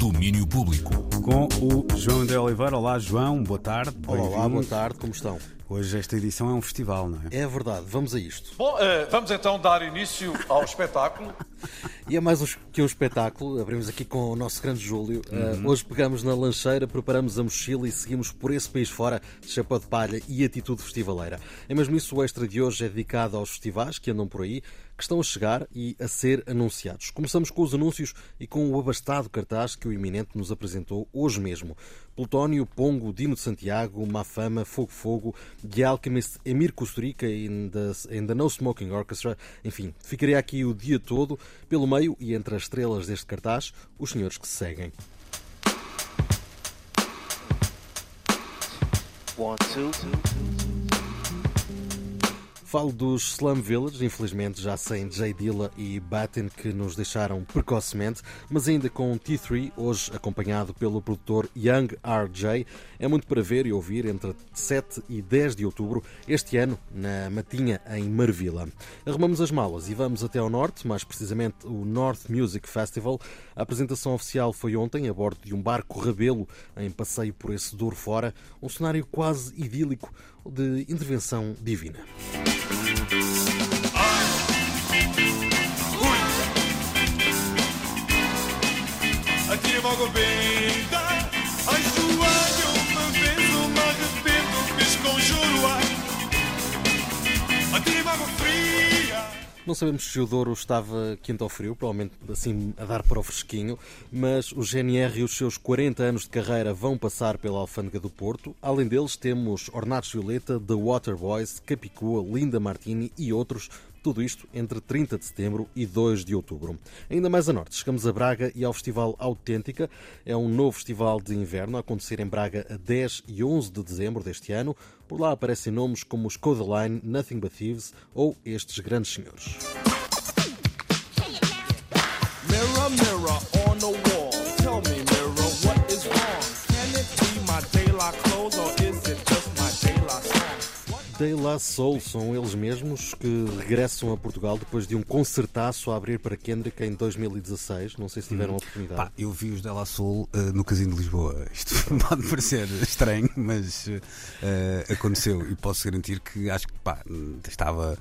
Domínio Público. Com o João André Oliveira. Olá, João, boa tarde. Olá, olá, boa tarde, como estão? Hoje esta edição é um festival, não é? É verdade, vamos a isto. Bom, eh, vamos então dar início ao espetáculo. E é mais um- que um espetáculo, abrimos aqui com o nosso grande Júlio. Uh, hoje pegamos na lancheira, preparamos a mochila e seguimos por esse país fora de chapéu de palha e atitude festivaleira. É mesmo isso, o extra de hoje é dedicado aos festivais que andam por aí, que estão a chegar e a ser anunciados. Começamos com os anúncios e com o abastado cartaz que o Iminente nos apresentou hoje mesmo. Plutónio, Pongo, Dino de Santiago, Mafama, Fogo Fogo, The Alchemist, Emir Kusturica and the, the No Smoking Orchestra. Enfim, ficaria aqui o dia todo, pelo meio e entre as estrelas deste cartaz, os senhores que se seguem. One, two. Falo dos Slum Village, infelizmente já sem Jay Dilla e Batten que nos deixaram precocemente, mas ainda com T3, hoje acompanhado pelo produtor Young RJ. É muito para ver e ouvir entre 7 e 10 de outubro, este ano, na Matinha, em Marvila. Arrumamos as malas e vamos até ao norte, mais precisamente o North Music Festival. A apresentação oficial foi ontem, a bordo de um barco rabelo, em passeio por esse Douro fora, um cenário quase idílico de intervenção divina. Logo benda Ai arrependo conjuro logo fria Não sabemos se o Douro estava quente ou frio, provavelmente assim a dar para o fresquinho, mas o GNR e os seus 40 anos de carreira vão passar pela Alfândega do Porto. Além deles, temos Ornatos Violeta, The Waterboys, Capicua, Linda Martini e outros. Tudo isto entre 30 de setembro e 2 de outubro. Ainda mais a norte, chegamos a Braga e ao Festival Autêntica. É um novo festival de inverno a acontecer em Braga a 10 e 11 de dezembro deste ano. Por lá aparecem nomes como os Codeline, Nothing But Thieves ou estes grandes senhores. Mirror, mirror De La Soul são eles mesmos que regressam a Portugal depois de um concertaço a abrir para Kendrick em 2016. Não sei se tiveram a oportunidade. Pá, eu vi os Della Soul uh, no Casino de Lisboa. Isto pode parecer estranho, mas uh, aconteceu e posso garantir que acho que pá, estava,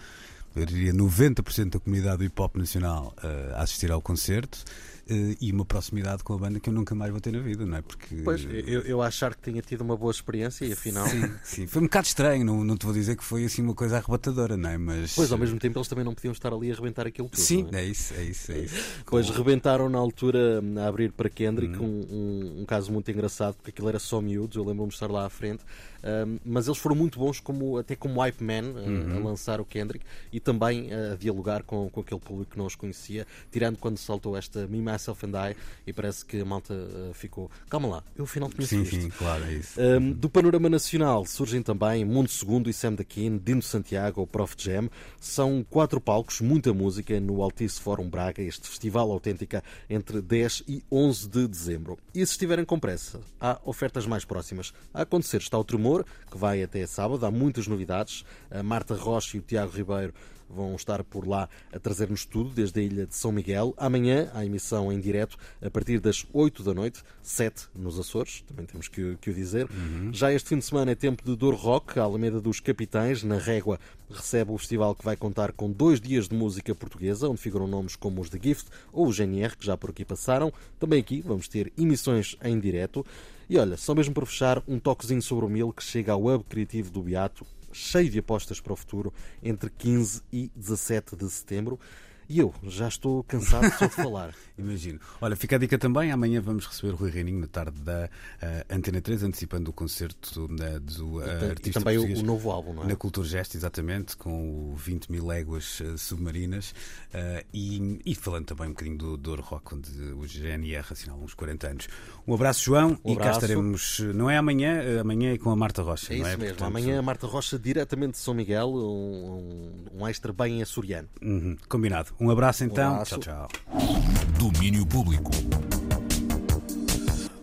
eu diria, 90% da comunidade do hip hop nacional uh, a assistir ao concerto. uh, e uma proximidade com a banda que eu nunca mais vou ter na vida, não é? Porque Pois, eu, eu achar que tinha tido uma boa experiência e afinal. Sim, sim. Foi um bocado estranho, não, não te vou dizer que foi assim uma coisa arrebatadora, não é? Mas. Pois, ao mesmo tempo, eles também não podiam estar ali a rebentar aquilo tudo. Sim, não é? é isso, é isso, é isso. Pois rebentaram na altura a abrir para Kendrick, Uhum. um, um- um caso muito engraçado, porque aquilo era só miúdos, eu lembro-me de estar lá à frente, Mas eles foram muito bons como, até como hype man a- Uhum. a lançar o Kendrick e também a dialogar com, com aquele público que não os conhecia, tirando quando saltou esta Me, Myself and I e parece que a malta ah, ficou, calma lá, eu afinal conheço Sim, isto. sim, claro, é isso. Um, do panorama nacional surgem também Mundo Segundo e Sam da Keen, Dino Santiago ou Prof Jam. São quatro palcos, muita música no Altice Fórum Braga, este festival autêntica entre 10 e 11 de dezembro. E se estiverem com pressa, há ofertas mais próximas. A acontecer está o Tremor, que vai até sábado, há muitas novidades. A Marta Rocha e o Tiago Ribeiro vão estar por lá a trazer-nos tudo desde a ilha de São Miguel. Amanhã, a emissão em direto a partir das 8 da noite, 7 nos Açores, também temos que, o- que o dizer. Já este fim de semana é tempo de Douro Rock, a Alameda dos Capitães, na Régua, recebe o festival que vai contar com dois dias de música portuguesa, onde figuram nomes como os The Gift ou o GNR, que já por aqui passaram. Também aqui vamos ter emissões em direto. E olha, só mesmo para fechar, um toquezinho sobre o Mil que chega ao Hub Criativo do Beato, cheio de apostas para o futuro, entre 15 e 17 de setembro. E eu já estou cansado só de falar. Imagino. Olha, fica a dica também. Amanhã vamos receber o Rui Reininho na tarde da eh, Antena 3, antecipando o concerto eh, do eh, E artista também o, o novo álbum, não é? Na Cultura Gesto, exatamente, com o 20 mil léguas submarinas e, e falando também um bocadinho do Douro Rock, onde o GNR assinala uns 40 anos. Um abraço, João, Um e cá abraço. estaremos. Não é amanhã, amanhã é com a Marta Rocha, É não isso é? mesmo. Portanto, Amanhã a Marta Rocha, diretamente de São Miguel, um, um, um extra bem açoriano. uhum, combinado. Um abraço então. abraço. Tchau, tchau. Domínio Público.